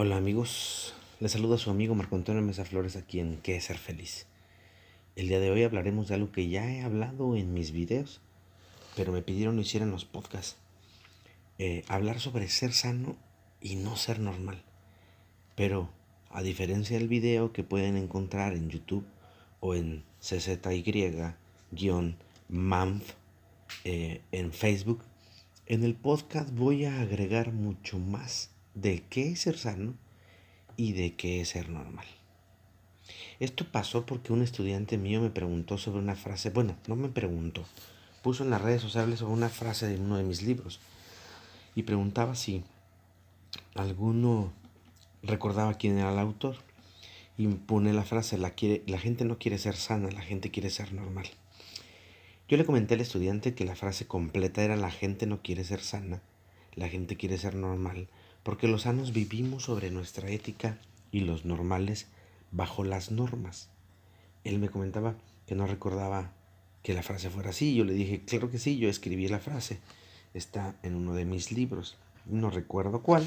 Hola amigos, les saluda su amigo Marco Antonio Mesa Flores aquí en Qué es ser feliz. El día de hoy hablaremos de algo que ya he hablado en mis videos, pero me pidieron lo hiciera en los podcasts. Eh, hablar sobre ser sano y no ser normal. Pero a diferencia del video que pueden encontrar en YouTube o en CZY-MAMF eh, en Facebook, en el podcast voy a agregar mucho más de qué es ser sano y de qué es ser normal. Esto pasó porque un estudiante mío me preguntó sobre una frase, bueno, no me preguntó, puso en las redes sociales sobre una frase de uno de mis libros y preguntaba si alguno recordaba quién era el autor y pone la frase, la, quiere, la gente no quiere ser sana, la gente quiere ser normal. Yo le comenté al estudiante que la frase completa era la gente no quiere ser sana, la gente quiere ser normal, porque los sanos vivimos sobre nuestra ética y los normales bajo las normas. Él me comentaba que no recordaba que la frase fuera así. Yo le dije, claro que sí, yo escribí la frase. Está en uno de mis libros. No recuerdo cuál,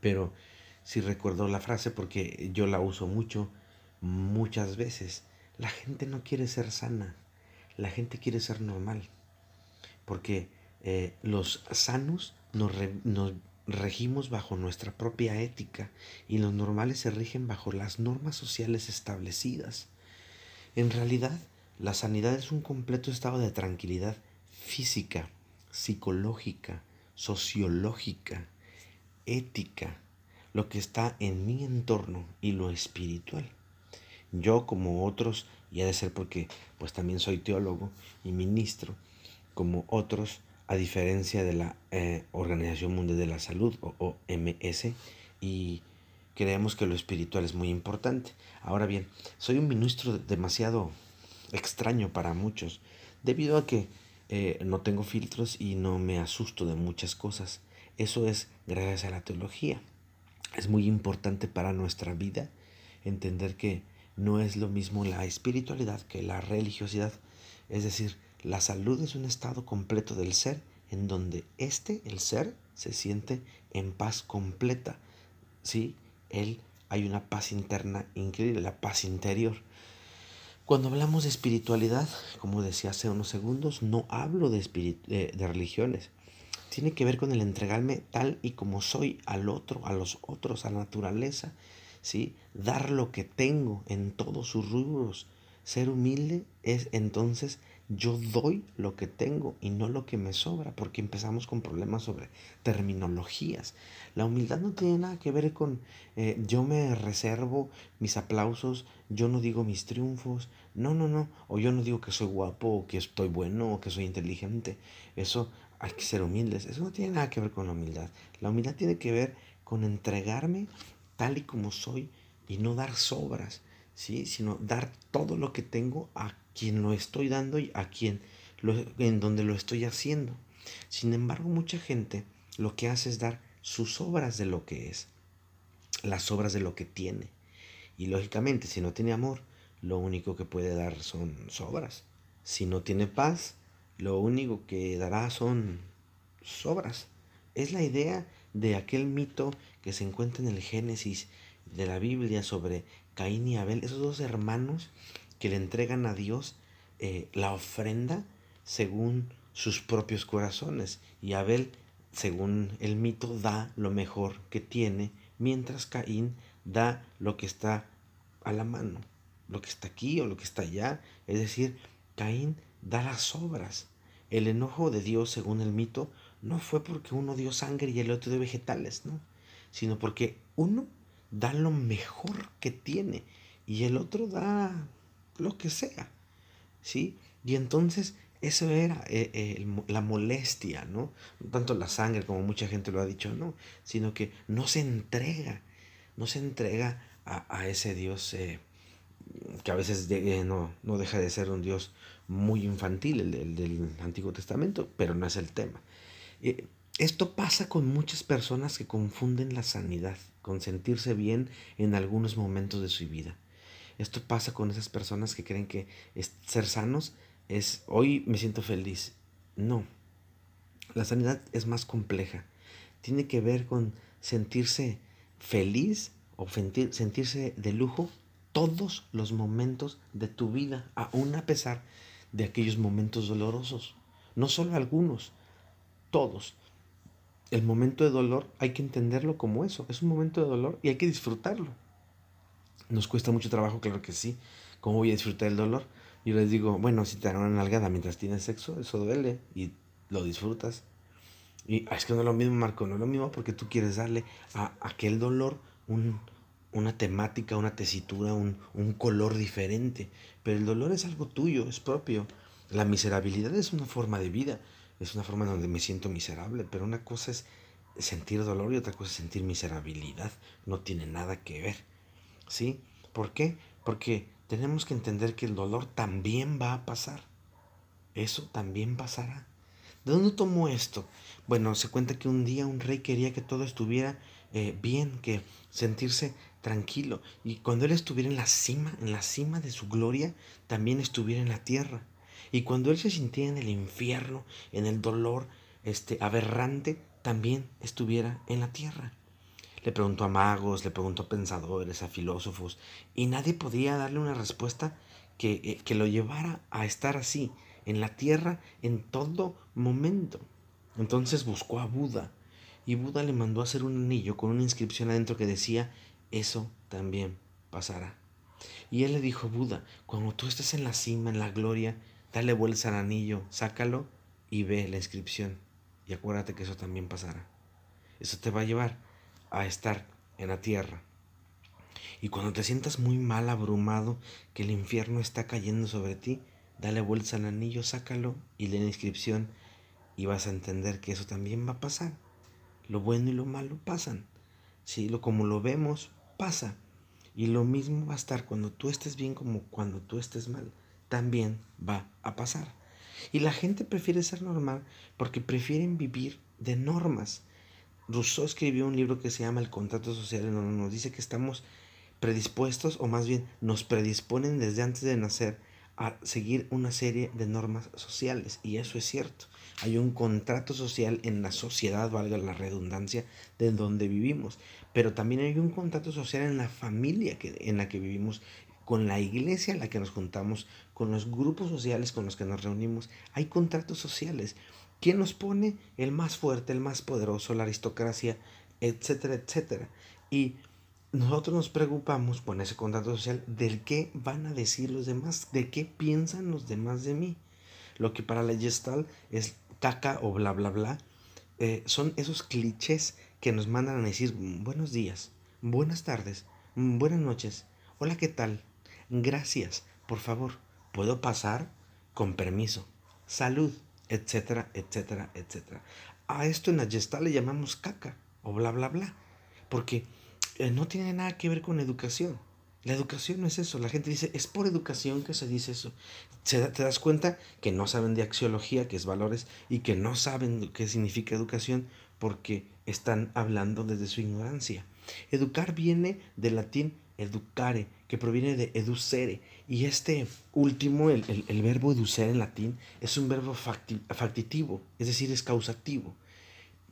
pero sí recuerdo la frase porque yo la uso mucho, muchas veces. La gente no quiere ser sana, la gente quiere ser normal. Porque eh, los sanos nos, nos regimos bajo nuestra propia ética y los normales se rigen bajo las normas sociales establecidas. En realidad, la sanidad es un completo estado de tranquilidad física, psicológica, sociológica, ética, lo que está en mi entorno y lo espiritual. Yo como otros, y ha de ser porque pues también soy teólogo y ministro, como otros, a diferencia de la eh, Organización Mundial de la Salud o OMS, y creemos que lo espiritual es muy importante. Ahora bien, soy un ministro demasiado extraño para muchos, debido a que eh, no tengo filtros y no me asusto de muchas cosas. Eso es gracias a la teología. Es muy importante para nuestra vida entender que no es lo mismo la espiritualidad que la religiosidad. Es decir, la salud es un estado completo del ser en donde éste, el ser, se siente en paz completa. ¿Sí? Él hay una paz interna increíble, la paz interior. Cuando hablamos de espiritualidad, como decía hace unos segundos, no hablo de, de, de religiones. Tiene que ver con el entregarme tal y como soy al otro, a los otros, a la naturaleza. ¿sí? Dar lo que tengo en todos sus rubros. Ser humilde es entonces yo doy lo que tengo y no lo que me sobra, porque empezamos con problemas sobre terminologías. La humildad no tiene nada que ver con eh, yo me reservo mis aplausos, yo no digo mis triunfos, no, no, no, o yo no digo que soy guapo, o que estoy bueno, o que soy inteligente. Eso hay que ser humildes, eso no tiene nada que ver con la humildad. La humildad tiene que ver con entregarme tal y como soy y no dar sobras, ¿sí? sino dar todo lo que tengo a quien lo estoy dando y a quien lo, en donde lo estoy haciendo. Sin embargo, mucha gente lo que hace es dar sus obras de lo que es, las obras de lo que tiene. Y lógicamente, si no tiene amor, lo único que puede dar son sobras. Si no tiene paz, lo único que dará son sobras. Es la idea de aquel mito que se encuentra en el Génesis de la Biblia sobre Caín y Abel, esos dos hermanos que le entregan a Dios eh, la ofrenda según sus propios corazones. Y Abel, según el mito, da lo mejor que tiene, mientras Caín da lo que está a la mano, lo que está aquí o lo que está allá. Es decir, Caín da las obras. El enojo de Dios, según el mito, no fue porque uno dio sangre y el otro dio vegetales, ¿no? Sino porque uno da lo mejor que tiene y el otro da lo que sea, ¿sí? Y entonces eso era eh, eh, la molestia, ¿no? Tanto la sangre como mucha gente lo ha dicho, no, sino que no se entrega, no se entrega a, ese Dios eh, que a veces no, no, deja de ser un Dios muy infantil, el, del Antiguo Testamento, pero no es el tema. esto pasa con muchas personas que confunden la sanidad con sentirse bien en algunos momentos de su vida. Esto pasa con esas personas que creen que ser sanos es hoy me siento feliz. No. La sanidad es más compleja. Tiene que ver con sentirse feliz o sentirse de lujo todos los momentos de tu vida, aún a pesar de aquellos momentos dolorosos. No solo algunos, todos. El momento de dolor hay que entenderlo como eso, es un momento de dolor y hay que disfrutarlo. Nos cuesta mucho trabajo, claro que sí. ¿Cómo voy a disfrutar el dolor? Yo les digo, bueno, si te dan una nalgada mientras tienes sexo, eso duele y lo disfrutas. Y ah, es que no es lo mismo, Marco, no es lo mismo porque tú quieres darle a aquel dolor un, una temática, una tesitura, un, un color diferente. Pero el dolor es algo tuyo, es propio. La miserabilidad es una forma de vida, es una forma donde me siento miserable, pero una cosa es sentir dolor y otra cosa es sentir miserabilidad. No tiene nada que ver. ¿Sí? ¿Por qué? Porque tenemos que entender que el dolor también va a pasar. Eso también pasará. ¿De dónde tomó esto? Bueno, se cuenta que un día un rey quería que todo estuviera eh, bien, que sentirse tranquilo. Y cuando él estuviera en la cima, en la cima de su gloria, también estuviera en la tierra. Y cuando él se sintiera en el infierno, en el dolor este, aberrante, también estuviera en la tierra. Le preguntó a magos, le preguntó a pensadores, a filósofos, y nadie podía darle una respuesta que, eh, que lo llevara a estar así, en la tierra, en todo momento. Entonces buscó a Buda, y Buda le mandó a hacer un anillo con una inscripción adentro que decía, eso también pasará. Y él le dijo, Buda, cuando tú estés en la cima, en la gloria, dale vuelta al anillo, sácalo y ve la inscripción. Y acuérdate que eso también pasará. Eso te va a llevar a estar en la tierra. Y cuando te sientas muy mal, abrumado, que el infierno está cayendo sobre ti, dale vuelta al anillo, sácalo y lee la inscripción y vas a entender que eso también va a pasar. Lo bueno y lo malo pasan. Sí, lo como lo vemos pasa. Y lo mismo va a estar cuando tú estés bien como cuando tú estés mal. También va a pasar. Y la gente prefiere ser normal porque prefieren vivir de normas. Rousseau escribió un libro que se llama El contrato social en donde nos dice que estamos predispuestos o más bien nos predisponen desde antes de nacer a seguir una serie de normas sociales y eso es cierto. Hay un contrato social en la sociedad, valga la redundancia, de donde vivimos, pero también hay un contrato social en la familia que, en la que vivimos, con la iglesia en la que nos juntamos, con los grupos sociales con los que nos reunimos. Hay contratos sociales ¿Quién nos pone? El más fuerte, el más poderoso, la aristocracia, etcétera, etcétera. Y nosotros nos preocupamos con ese contrato social del qué van a decir los demás, de qué piensan los demás de mí. Lo que para la Gestalt es caca o bla, bla, bla, eh, son esos clichés que nos mandan a decir buenos días, buenas tardes, buenas noches, hola, ¿qué tal? Gracias, por favor, ¿puedo pasar? Con permiso. Salud etcétera, etcétera, etcétera. A esto en Gestalt le llamamos caca o bla, bla, bla, porque eh, no tiene nada que ver con educación. La educación no es eso. La gente dice, es por educación que se dice eso. Se te das cuenta que no saben de axiología, que es valores, y que no saben qué significa educación porque están hablando desde su ignorancia. Educar viene del latín educare, que proviene de educere. Y este último, el, verbo educere en latín, es un verbo factitivo, es decir, es causativo,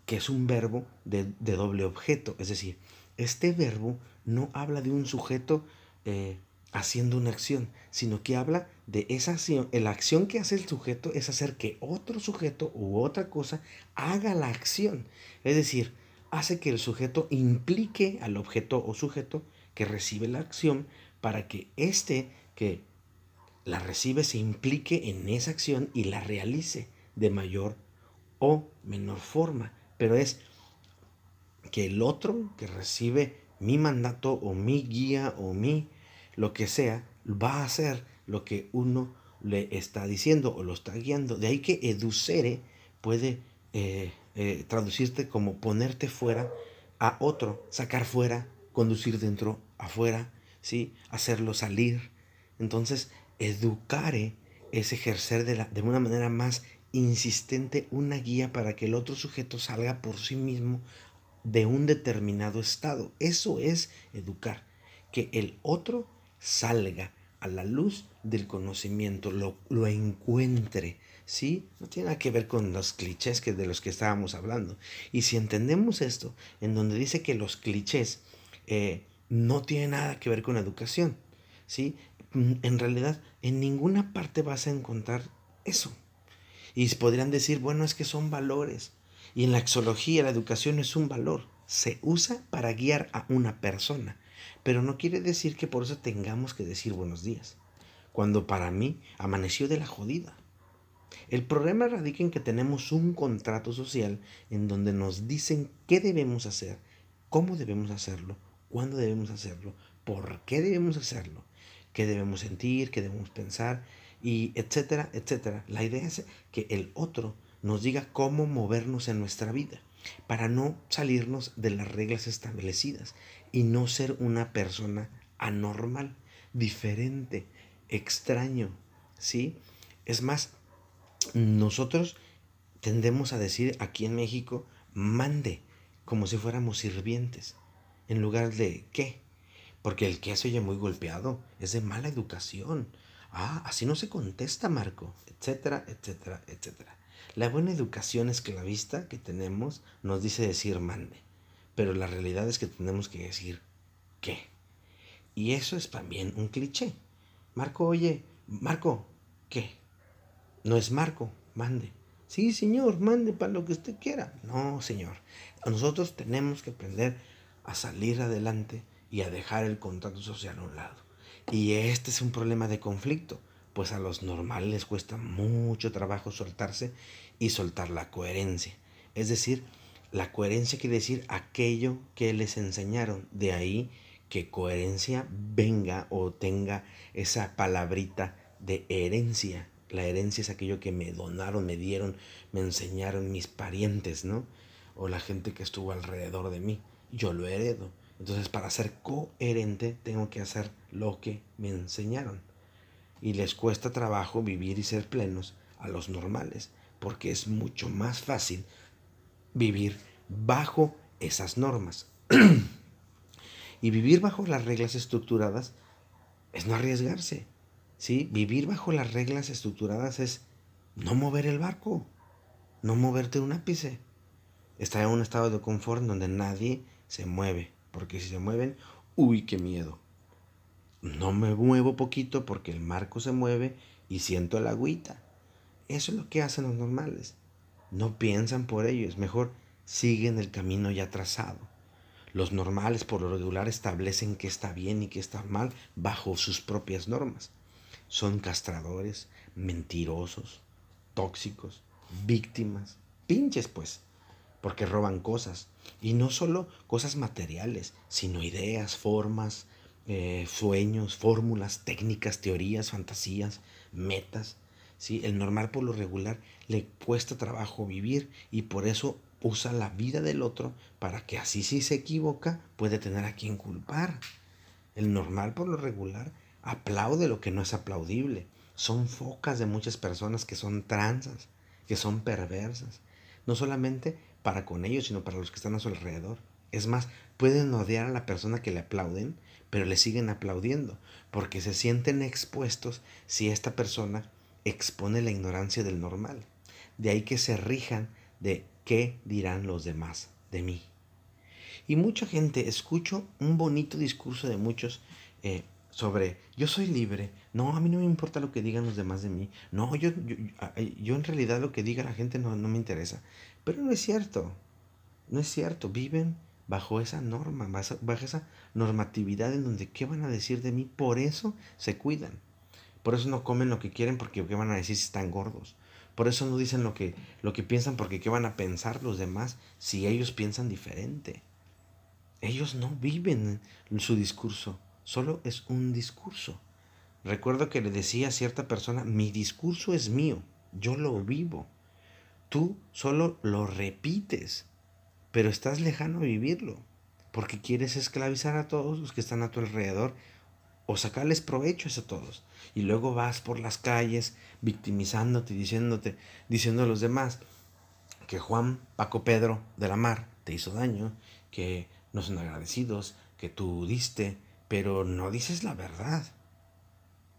que es un verbo de, doble objeto. Es decir, este verbo no habla de un sujeto eh, haciendo una acción, sino que habla de esa acción. La acción que hace el sujeto es hacer que otro sujeto u otra cosa haga la acción. Es decir, hace que el sujeto implique al objeto o sujeto que recibe la acción para que éste que la recibe se implique en esa acción y la realice de mayor o menor forma. Pero es que el otro que recibe mi mandato o mi guía o mi lo que sea, va a hacer lo que uno le está diciendo o lo está guiando. De ahí que educere puede eh, eh, traducirte como ponerte fuera a otro, sacar fuera, conducir dentro afuera, ¿sí? hacerlo salir. Entonces, educare es ejercer de, la, de una manera más insistente una guía para que el otro sujeto salga por sí mismo de un determinado estado. Eso es educar, que el otro salga a la luz del conocimiento, lo, lo encuentre, ¿sí? No tiene nada que ver con los clichés que de los que estábamos hablando. Y si entendemos esto, en donde dice que los clichés eh, no tiene nada que ver con educación. ¿sí? Mm, en realidad, en ninguna parte vas a encontrar eso. Y podrían decir, bueno, es que son valores. Y en la exología la educación es un valor. Se usa para guiar a una persona. Pero no quiere decir que por eso tengamos que decir buenos días. Cuando para mí amaneció de la jodida. El problema radica en que tenemos un contrato social en donde nos dicen qué debemos hacer, cómo debemos hacerlo, cuándo debemos hacerlo, por qué debemos hacerlo, qué debemos sentir, qué debemos pensar, y etcétera, etcétera. La idea es que el otro nos diga cómo movernos en nuestra vida para no salirnos de las reglas establecidas y no ser una persona anormal, diferente, extraño, ¿sí? Es más, nosotros tendemos a decir aquí en México, mande, como si fuéramos sirvientes, en lugar de qué. Porque el que se oye muy golpeado, es de mala educación. Ah, así no se contesta, Marco, etcétera, etcétera, etcétera. La buena educación esclavista que tenemos nos dice decir mande, pero la realidad es que tenemos que decir qué. Y eso es también un cliché. Marco, oye, Marco, ¿qué? No es Marco, mande. Sí, señor, mande para lo que usted quiera. No, señor. Nosotros tenemos que aprender a salir adelante y a dejar el contrato social a un lado. Y este es un problema de conflicto, pues a los normales les cuesta mucho trabajo soltarse y soltar la coherencia. Es decir, la coherencia quiere decir aquello que les enseñaron. De ahí que coherencia venga o tenga esa palabrita de herencia la herencia es aquello que me donaron, me dieron, me enseñaron mis parientes, ¿no? O la gente que estuvo alrededor de mí. Yo lo heredo. Entonces, para ser coherente, tengo que hacer lo que me enseñaron. Y les cuesta trabajo vivir y ser plenos a los normales, porque es mucho más fácil vivir bajo esas normas. y vivir bajo las reglas estructuradas es no arriesgarse. ¿sí? Vivir bajo las reglas estructuradas es no mover el barco, no moverte un ápice. Estar en un estado de confort donde nadie se mueve, porque si se mueven, uy, qué miedo. No me muevo poquito porque el marco se mueve y siento la agüita. Eso es lo que hacen los normales. No piensan por ello, es mejor siguen el camino ya trazado. Los normales por lo regular establecen qué está bien y qué está mal bajo sus propias normas son castradores, mentirosos, tóxicos, víctimas, pinches pues, porque roban cosas. Y no solo cosas materiales, sino ideas, formas, eh, sueños, fórmulas, técnicas, teorías, fantasías, metas. ¿sí? El normal por lo regular le cuesta trabajo vivir y por eso usa la vida del otro para que así si se equivoca puede tener a quien culpar. El normal por lo regular aplaude lo que no es aplaudible. Son focas de muchas personas que son transas, que son perversas. No solamente para con ellos, sino para los que están a su alrededor. Es más, pueden odiar a la persona que le aplauden, pero le siguen aplaudiendo, porque se sienten expuestos si esta persona expone la ignorancia del normal. De ahí que se rijan de qué dirán los demás de mí. Y mucha gente, escucho un bonito discurso de muchos eh, sobre yo soy libre, no, a mí no me importa lo que digan los demás de mí, no, yo, yo, en realidad lo que diga la gente no, no me interesa. Pero no es cierto, no es cierto, viven bajo esa norma, bajo esa normatividad en donde qué van a decir de mí, por eso se cuidan. Por eso no comen lo que quieren porque qué van a decir si están gordos. Por eso no dicen lo que, lo que piensan porque qué van a pensar los demás si ellos piensan diferente. Ellos no viven su discurso solo es un discurso. Recuerdo que le decía a cierta persona, mi discurso es mío, yo lo vivo. Tú solo lo repites, pero estás lejano a vivirlo, porque quieres esclavizar a todos los que están a tu alrededor o sacarles provechos a todos. Y luego vas por las calles victimizándote diciéndote, diciendo a los demás que Juan, Paco, Pedro de la Mar te hizo daño, que no son agradecidos, que tú diste, pero no dices la verdad.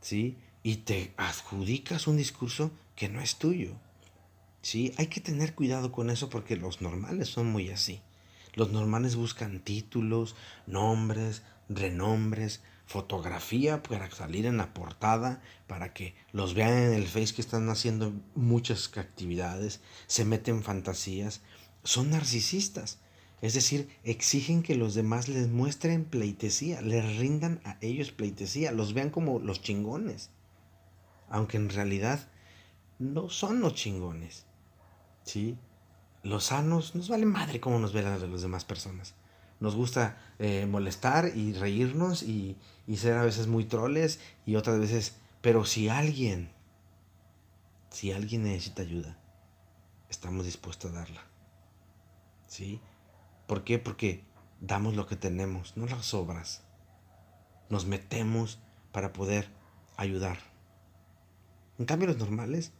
¿Sí? Y te adjudicas un discurso que no es tuyo. ¿Sí? Hay que tener cuidado con eso porque los normales son muy así. Los normales buscan títulos, nombres, renombres, fotografía para salir en la portada, para que los vean en el Face que están haciendo muchas actividades, se meten fantasías, son narcisistas. Es decir, exigen que los demás les muestren pleitesía, les rindan a ellos pleitesía, los vean como los chingones. Aunque en realidad no son los chingones. ¿Sí? Los sanos nos vale madre cómo nos ven a las demás personas. Nos gusta eh, molestar y reírnos y, y ser a veces muy troles y otras veces... Pero si alguien, si alguien necesita ayuda, estamos dispuestos a darla. ¿Sí? ¿Por qué? Porque damos lo que tenemos, no las obras. Nos metemos para poder ayudar. En cambio, los normales,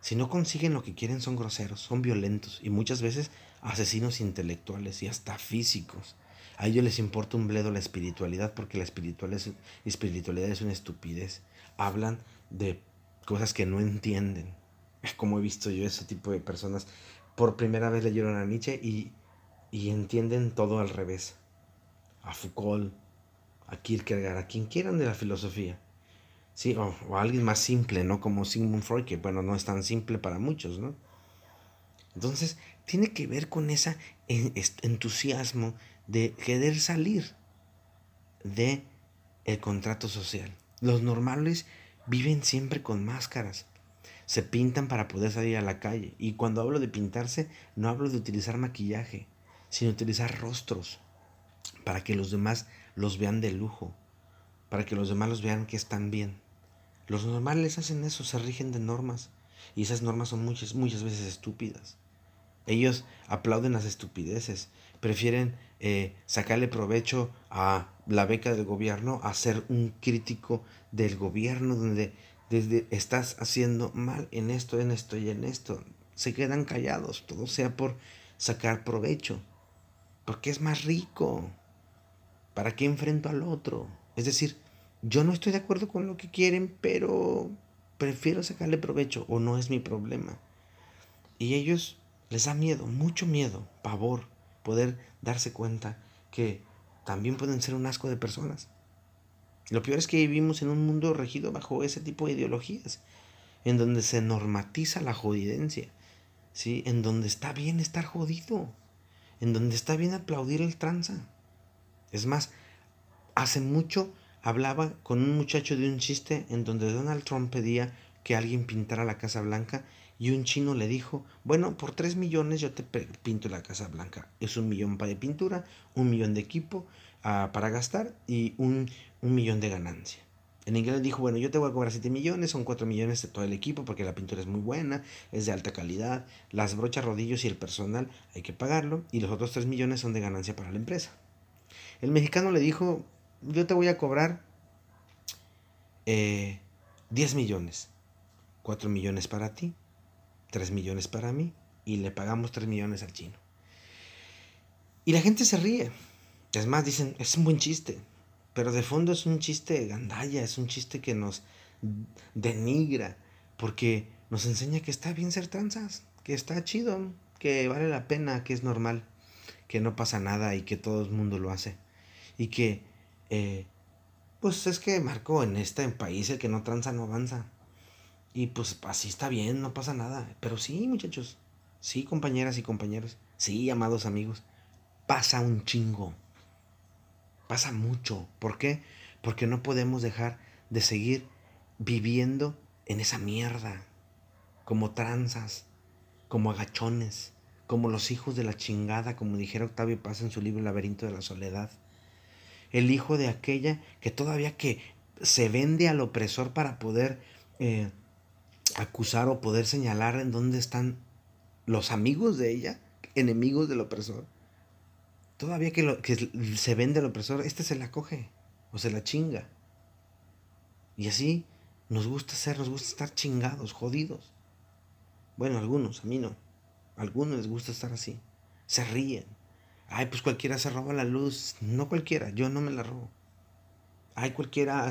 si no consiguen lo que quieren, son groseros, son violentos y muchas veces asesinos intelectuales y hasta físicos. A ellos les importa un bledo la espiritualidad porque la espiritualidad es, una estupidez. Hablan de cosas que no entienden. Como he visto yo ese tipo de personas. Por primera vez leyeron a Nietzsche y y entienden todo al revés. A Foucault, a Kierkegaard, a quien quieran de la filosofía. Sí, o, a alguien más simple, ¿no? Como Sigmund Freud, que bueno, no es tan simple para muchos, ¿no? Entonces, tiene que ver con ese entusiasmo de querer salir de el contrato social. Los normales viven siempre con máscaras. Se pintan para poder salir a la calle. Y cuando hablo de pintarse, no hablo de utilizar maquillaje sin utilizar rostros para que los demás los vean de lujo, para que los demás los vean que están bien. Los normales hacen eso, se rigen de normas y esas normas son muchas, muchas veces estúpidas. Ellos aplauden las estupideces, prefieren eh, sacarle provecho a la beca del gobierno, a ser un crítico del gobierno donde desde estás haciendo mal en esto, en esto y en esto. Se quedan callados, todo sea por sacar provecho porque es más rico. ¿Para qué enfrento al otro? Es decir, yo no estoy de acuerdo con lo que quieren, pero prefiero sacarle provecho o no es mi problema. Y ellos les da miedo, mucho miedo, pavor, poder darse cuenta que también pueden ser un asco de personas. Lo peor es que vivimos en un mundo regido bajo ese tipo de ideologías, en donde se normatiza la jodidencia, ¿sí? en donde está bien estar jodido en donde está bien aplaudir el tranza. Es más, hace mucho hablaba con un muchacho de un chiste en donde Donald Trump pedía que alguien pintara la Casa Blanca y un chino le dijo, bueno, por tres millones yo te pinto la Casa Blanca. Es un millón de pintura, un millón de equipo ah, para gastar y un, un millón de ganancia. En inglés dijo, bueno, yo te voy a cobrar 7 millones, son 4 millones de todo el equipo porque la pintura es muy buena, es de alta calidad, las brochas, rodillos y el personal hay que pagarlo y los otros 3 millones son de ganancia para la empresa. El mexicano le dijo, yo te voy a cobrar 10 eh, millones, 4 millones para ti, 3 millones para mí y le pagamos 3 millones al chino. Y la gente se ríe. Es más, dicen, es un buen chiste. Pero de fondo es un chiste gandalla, es un chiste que nos denigra, porque nos enseña que está bien ser transas, que está chido, que vale la pena, que es normal, que no pasa nada y que todo el mundo lo hace. Y que, eh, pues es que Marco, en este país el que no tranza no avanza. Y pues así está bien, no pasa nada. Pero sí, muchachos, sí, compañeras y compañeros, sí, amados amigos, pasa un chingo. Pasa mucho. ¿Por qué? Porque no podemos dejar de seguir viviendo en esa mierda. Como tranzas, como agachones, como los hijos de la chingada, como dijera Octavio Paz en su libro laberinto de la soledad. El hijo de aquella que todavía que se vende al opresor para poder eh, acusar o poder señalar en dónde están los amigos de ella, enemigos del opresor Todavía que, lo, que se vende al opresor, este se la coge o se la chinga. Y así nos gusta ser, nos gusta estar chingados, jodidos. Bueno, algunos, a mí no. Algunos les gusta estar así. Se ríen. Ay, pues cualquiera se roba la luz. No cualquiera, yo no me la robo. Ay, cualquiera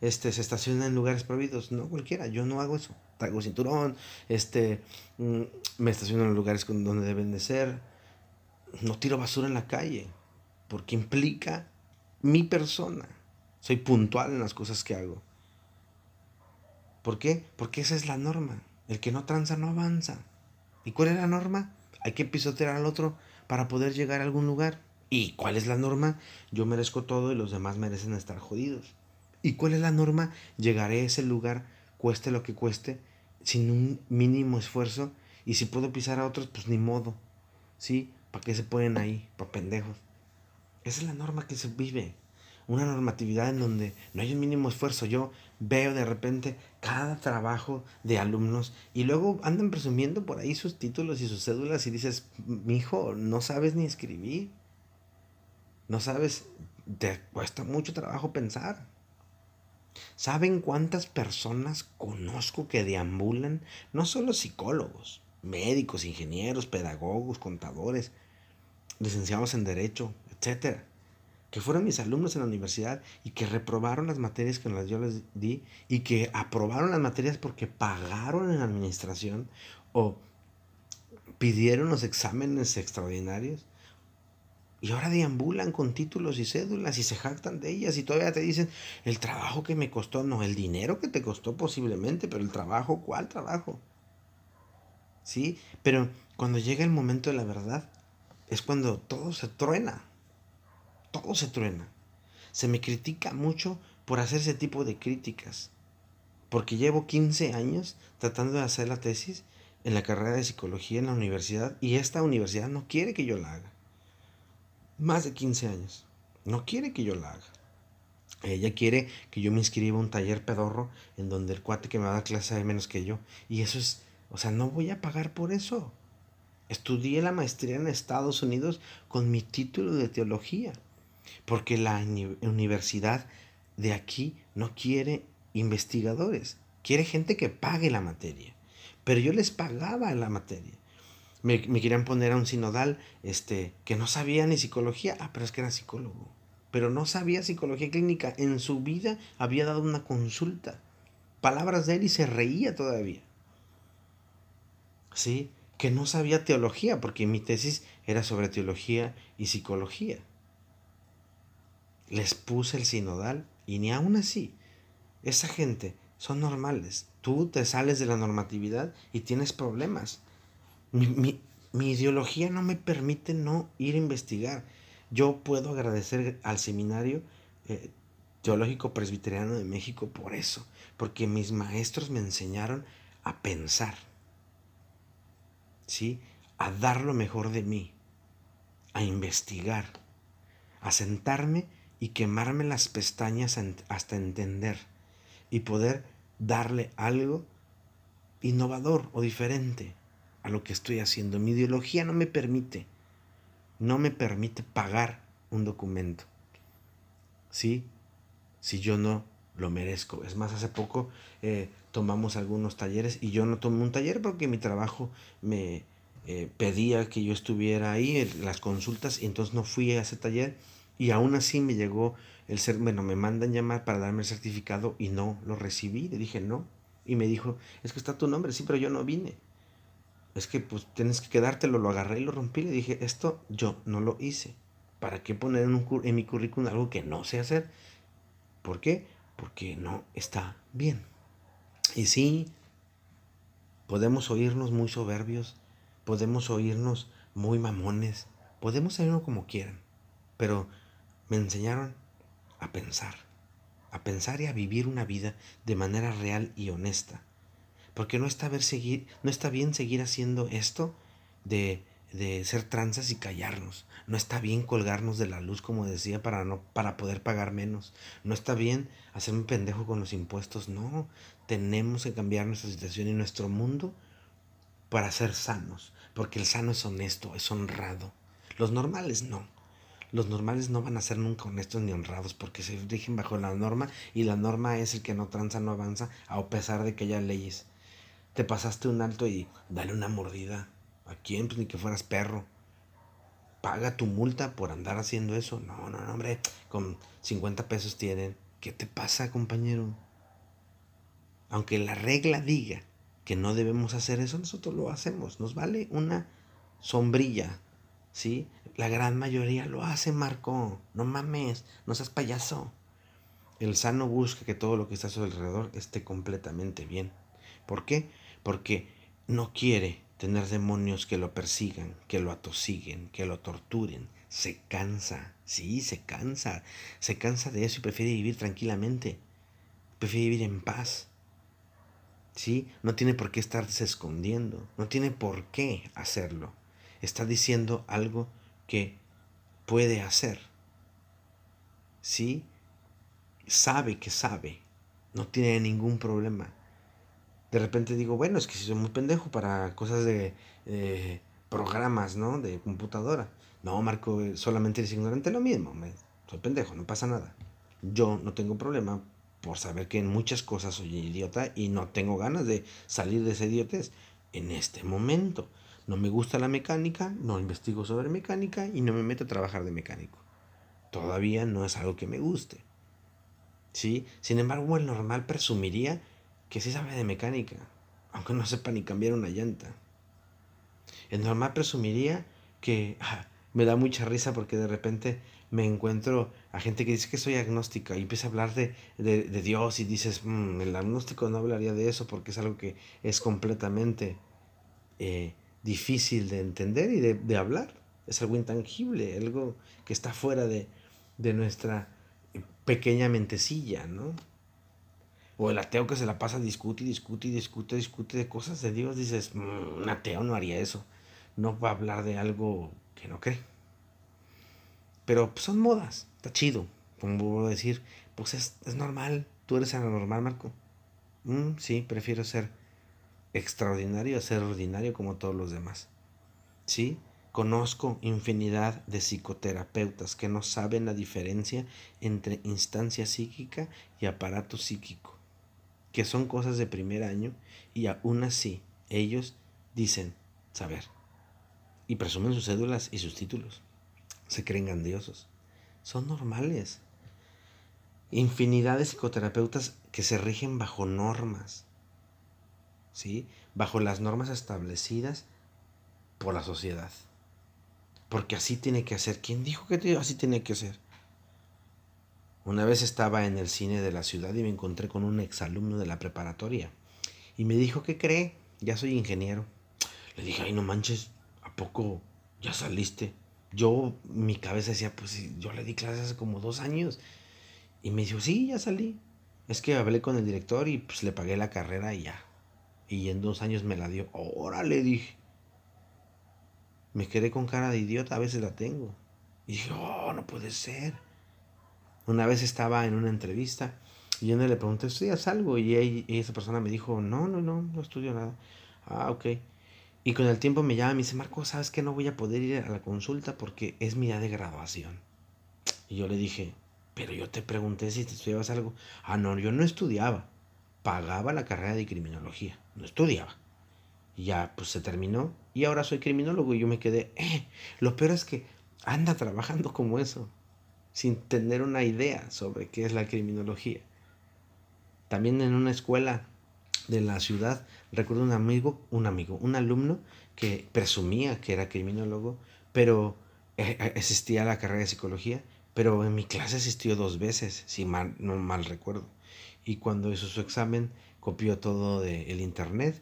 este, se estaciona en lugares prohibidos. No cualquiera, yo no hago eso. Traigo cinturón, este, mm, me estaciono en lugares donde deben de ser no tiro basura en la calle, porque implica mi persona. Soy puntual en las cosas que hago. ¿Por qué? Porque esa es la norma. El que no tranza no avanza. ¿Y cuál es la norma? Hay que pisotear al otro para poder llegar a algún lugar. ¿Y cuál es la norma? Yo merezco todo y los demás merecen estar jodidos. ¿Y cuál es la norma? Llegaré a ese lugar, cueste lo que cueste, sin un mínimo esfuerzo. Y si puedo pisar a otros, pues ni modo. ¿Sí? ¿Para qué se ponen ahí? Para pendejos. Esa es la norma que se vive. Una normatividad en donde no hay un mínimo esfuerzo. Yo veo de repente cada trabajo de alumnos y luego andan presumiendo por ahí sus títulos y sus cédulas y dices, hijo, no sabes ni escribir. No sabes, te cuesta mucho trabajo pensar. ¿Saben cuántas personas conozco que deambulan? No solo psicólogos, médicos, ingenieros, pedagogos, contadores, licenciados en Derecho, etcétera, que fueron mis alumnos en la universidad y que reprobaron las materias que yo les di y que aprobaron las materias porque pagaron en administración o pidieron los exámenes extraordinarios y ahora deambulan con títulos y cédulas y se jactan de ellas y todavía te dicen el trabajo que me costó, no, el dinero que te costó posiblemente, pero el trabajo, ¿cuál trabajo? ¿Sí? Pero cuando llega el momento de la verdad, es cuando todo se truena. Todo se truena. Se me critica mucho por hacer ese tipo de críticas. Porque llevo 15 años tratando de hacer la tesis en la carrera de psicología en la universidad y esta universidad no quiere que yo la haga más de 15 años. No quiere que yo la haga. Ella quiere que yo me inscriba a un taller pedorro en donde el cuate que me va a dar clase de menos que yo. Y eso es, o sea, no voy a pagar por eso. Estudié la maestría en Estados Unidos con mi título de teología. Porque la universidad de aquí no quiere investigadores. Quiere gente que pague la materia. Pero yo les pagaba la materia me, querían poner a un sinodal este, que no sabía ni psicología. Ah, pero es que era psicólogo. Pero no sabía psicología clínica. En su vida había dado una consulta. Palabras de él y se reía todavía. ¿Sí? Que no sabía teología, porque mi tesis era sobre teología y psicología. Les puse el sinodal y ni aún así. Esa gente son normales. Tú te sales de la normatividad y tienes problemas. Mi, ideología no me permite no ir a investigar. Yo puedo agradecer al seminario eh, teológico presbiteriano de México por eso, porque mis maestros me enseñaron a pensar, ¿sí? A dar lo mejor de mí, a investigar, a sentarme y quemarme las pestañas hasta entender y poder darle algo innovador o diferente a lo que estoy haciendo. Mi ideología no me permite, no me permite pagar un documento. ¿Sí? Si yo no lo merezco. Es más, hace poco eh, tomamos algunos talleres y yo no tomé un taller porque mi trabajo me eh, pedía que yo estuviera ahí las consultas y entonces no fui a ese taller y aún así me llegó el ser, bueno, me mandan llamar para darme el certificado y no lo recibí. Le dije no. Y me dijo, es que está tu nombre, sí, pero yo no vine es que pues tienes que quedártelo, lo agarré y lo rompí. Le dije, esto yo no lo hice. ¿Para qué poner en, un, en mi currículum algo que no sé hacer? ¿Por qué? Porque no está bien. Y sí, podemos oírnos muy soberbios, podemos oírnos muy mamones, podemos oírnos como quieran, pero me enseñaron a pensar, a pensar y a vivir una vida de manera real y honesta porque no está, ver seguir, no está bien seguir haciendo esto de, de ser tranzas y callarnos. No está bien colgarnos de la luz, como decía, para, poder pagar menos. No está bien hacerme pendejo con los impuestos. No, tenemos que cambiar nuestra situación y nuestro mundo para ser sanos. Porque el sano es honesto, es honrado. Los normales no. Los normales no van a ser nunca honestos ni honrados porque se rigen bajo la norma y la norma es el que no tranza, no avanza, a pesar de que haya leyes te pasaste un alto y dale una mordida. ¿A quién? Pues ni que fueras perro. Paga tu multa por andar haciendo eso. No, no, no, hombre. Con 50 pesos tienen. ¿Qué te pasa, compañero? Aunque la regla diga que no debemos hacer eso, nosotros lo hacemos. Nos vale una sombrilla. ¿Sí? La gran mayoría lo hace, Marco. No mames, no seas payaso. El sano busca que todo lo que está a su alrededor esté completamente bien. ¿Por qué? Porque no quiere tener demonios que lo persigan, que lo atosiguen, que lo torturen. Se cansa, sí, se cansa. Se cansa de eso y prefiere vivir tranquilamente. Prefiere vivir en paz. ¿Sí? No tiene por qué estarse escondiendo. No tiene por qué hacerlo. Está diciendo algo que puede hacer. ¿Sí? Sabe que sabe. No tiene ningún problema. De repente digo, bueno, es que soy muy pendejo para cosas de programas, ¿no? De computadora. No, Marco, solamente eres ignorante lo mismo. soy pendejo, no pasa nada. Yo no tengo problema por saber que en muchas cosas soy idiota y no tengo ganas de salir de ese idiotez en este momento. No me gusta la mecánica, no investigo sobre mecánica y no me meto a trabajar de mecánico. Todavía no es algo que me guste. ¿Sí? Sin embargo, el normal presumiría que sí sabe de mecánica, aunque no sepa ni cambiar una llanta. El normal presumiría que ah, me da mucha risa porque de repente me encuentro a gente que dice que soy agnóstica y empieza a hablar de, Dios y dices, mm, el agnóstico no hablaría de eso porque es algo que es completamente eh, difícil de entender y de, hablar. Es algo intangible, algo que está fuera de, nuestra pequeña mentecilla, ¿no? O el ateo que se la pasa discute y discute y discute, discute de cosas de Dios, dices, mm, un ateo no haría eso. No va a hablar de algo que no cree. Pero pues, son modas, está chido. Como vuelvo a decir, pues es, normal. Tú eres anormal, Marco. Mm, sí, prefiero ser extraordinario a ser ordinario como todos los demás. ¿Sí? Conozco infinidad de psicoterapeutas que no saben la diferencia entre instancia psíquica y aparato psíquico, que son cosas de primer año y aún así ellos dicen saber y presumen sus cédulas y sus títulos. Se creen grandiosos. Son normales. Infinidad de psicoterapeutas que se rigen bajo normas, bajo las normas establecidas por la sociedad. Porque así tiene que ser. ¿Quién dijo que así tiene que ser? Una vez estaba en el cine de la ciudad y me encontré con un exalumno de la preparatoria. Y me dijo, ¿qué cree? Ya soy ingeniero. Le dije, ay, no manches, ¿a poco ya saliste? Yo, mi cabeza decía, pues yo le di clases hace como dos años. Y me dijo, sí, ya salí. Es que hablé con el director y pues le pagué la carrera y ya. Y en dos años me la dio. Órale, dije. Me quedé con cara de idiota, a veces la tengo. Y dije, oh, no puede ser. Una vez estaba en una entrevista y yo le pregunté, ¿estudias algo? Y, esa persona me dijo, no, no, no, no estudio nada. Ah, ok. Y con el tiempo me llama y me dice, Marco, ¿sabes que no voy a poder ir a la consulta porque es mi día de graduación? Y yo le dije, pero yo te pregunté si te estudiabas algo. Ah, no, yo no estudiaba pagaba la carrera de criminología, no estudiaba. Y ya, pues se terminó y ahora soy criminólogo y yo me quedé, eh, lo peor es que anda trabajando como eso, sin tener una idea sobre qué es la criminología. También en una escuela de la ciudad, recuerdo un amigo, un amigo, un alumno que presumía que era criminólogo, pero eh, eh, existía la carrera de psicología, pero en mi clase asistió dos veces, si mal, no mal recuerdo y cuando hizo su examen copió todo del internet,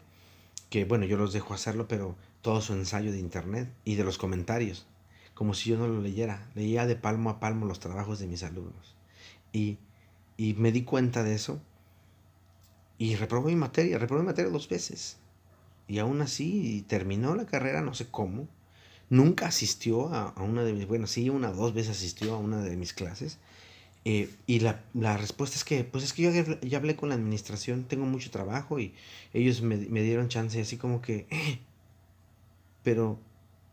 que bueno, yo los dejo hacerlo, pero todo su ensayo de internet y de los comentarios, como si yo no lo leyera, leía de palmo a palmo los trabajos de mis alumnos. Y, y me di cuenta de eso y reprobó mi materia, reprobó mi materia dos veces. Y aún así terminó la carrera, no sé cómo. Nunca asistió a, una de mis, bueno, sí, una dos veces asistió a una de mis clases, eh, y la, respuesta es que, pues es que yo ya hablé con la administración, tengo mucho trabajo y ellos me, dieron chance así como que, eh, pero,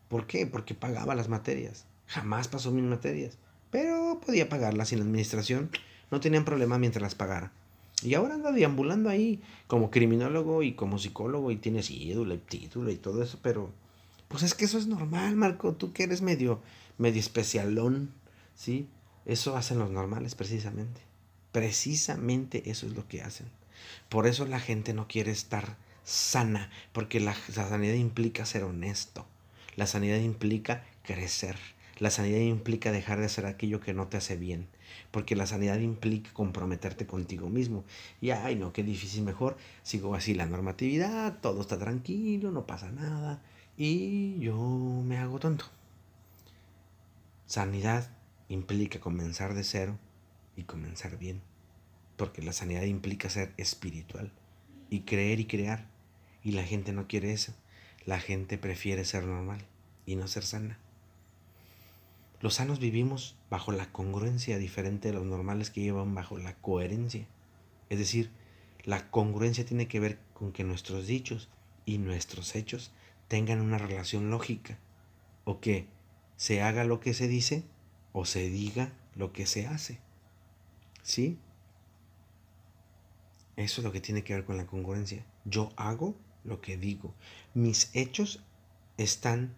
¿por qué? Porque pagaba las materias. Jamás pasó mis materias, pero podía pagarlas y la administración no tenían problema mientras las pagara. Y ahora anda deambulando ahí como criminólogo y como psicólogo y tienes ídolo y título y todo eso, pero pues es que eso es normal, Marco, tú que eres medio, medio especialón, ¿sí? Eso hacen los normales precisamente. Precisamente eso es lo que hacen. Por eso la gente no quiere estar sana, porque la, sanidad implica ser honesto. La sanidad implica crecer. La sanidad implica dejar de hacer aquello que no te hace bien, porque la sanidad implica comprometerte contigo mismo. Y ay, no, qué difícil, mejor sigo así la normatividad, todo está tranquilo, no pasa nada, y yo me hago tonto. Sanidad implica comenzar de cero y comenzar bien, porque la sanidad implica ser espiritual y creer y crear, y la gente no quiere eso, la gente prefiere ser normal y no ser sana. Los sanos vivimos bajo la congruencia diferente de los normales que llevan bajo la coherencia. Es decir, la congruencia tiene que ver con que nuestros dichos y nuestros hechos tengan una relación lógica, o que se haga lo que se dice o se diga lo que se hace. ¿Sí? Eso es lo que tiene que ver con la congruencia. Yo hago lo que digo. Mis hechos están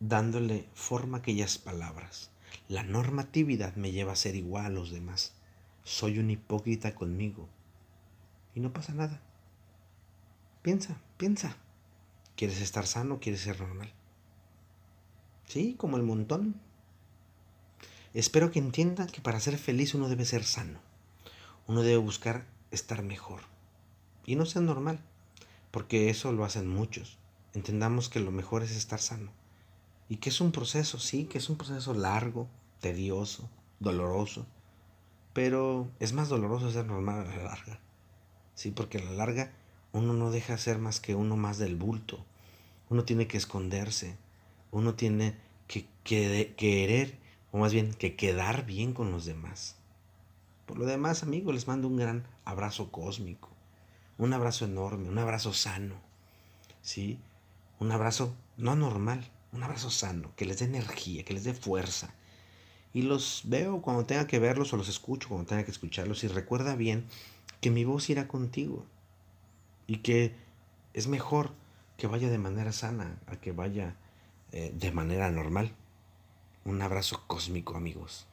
dándole forma a aquellas palabras. La normatividad me lleva a ser igual a los demás. Soy un hipócrita conmigo. Y no pasa nada. Piensa, piensa. ¿Quieres estar sano? ¿Quieres ser normal? Sí, como el montón. Espero que entiendan que para ser feliz uno debe ser sano. Uno debe buscar estar mejor. Y no ser normal, porque eso lo hacen muchos. Entendamos que lo mejor es estar sano. Y que es un proceso, sí, que es un proceso largo, tedioso, doloroso. Pero es más doloroso ser normal a la larga. Sí, porque a la larga uno no deja ser más que uno más del bulto. Uno tiene que esconderse. Uno tiene que, querer, o más bien que quedar bien con los demás. Por lo demás, amigos, les mando un gran abrazo cósmico. Un abrazo enorme, un abrazo sano. ¿Sí? Un abrazo no normal, un abrazo sano, que les dé energía, que les dé fuerza. Y los veo cuando tenga que verlos o los escucho cuando tenga que escucharlos. Y recuerda bien que mi voz irá contigo. Y que es mejor que vaya de manera sana a que vaya eh, de manera normal. Un abrazo cósmico amigos.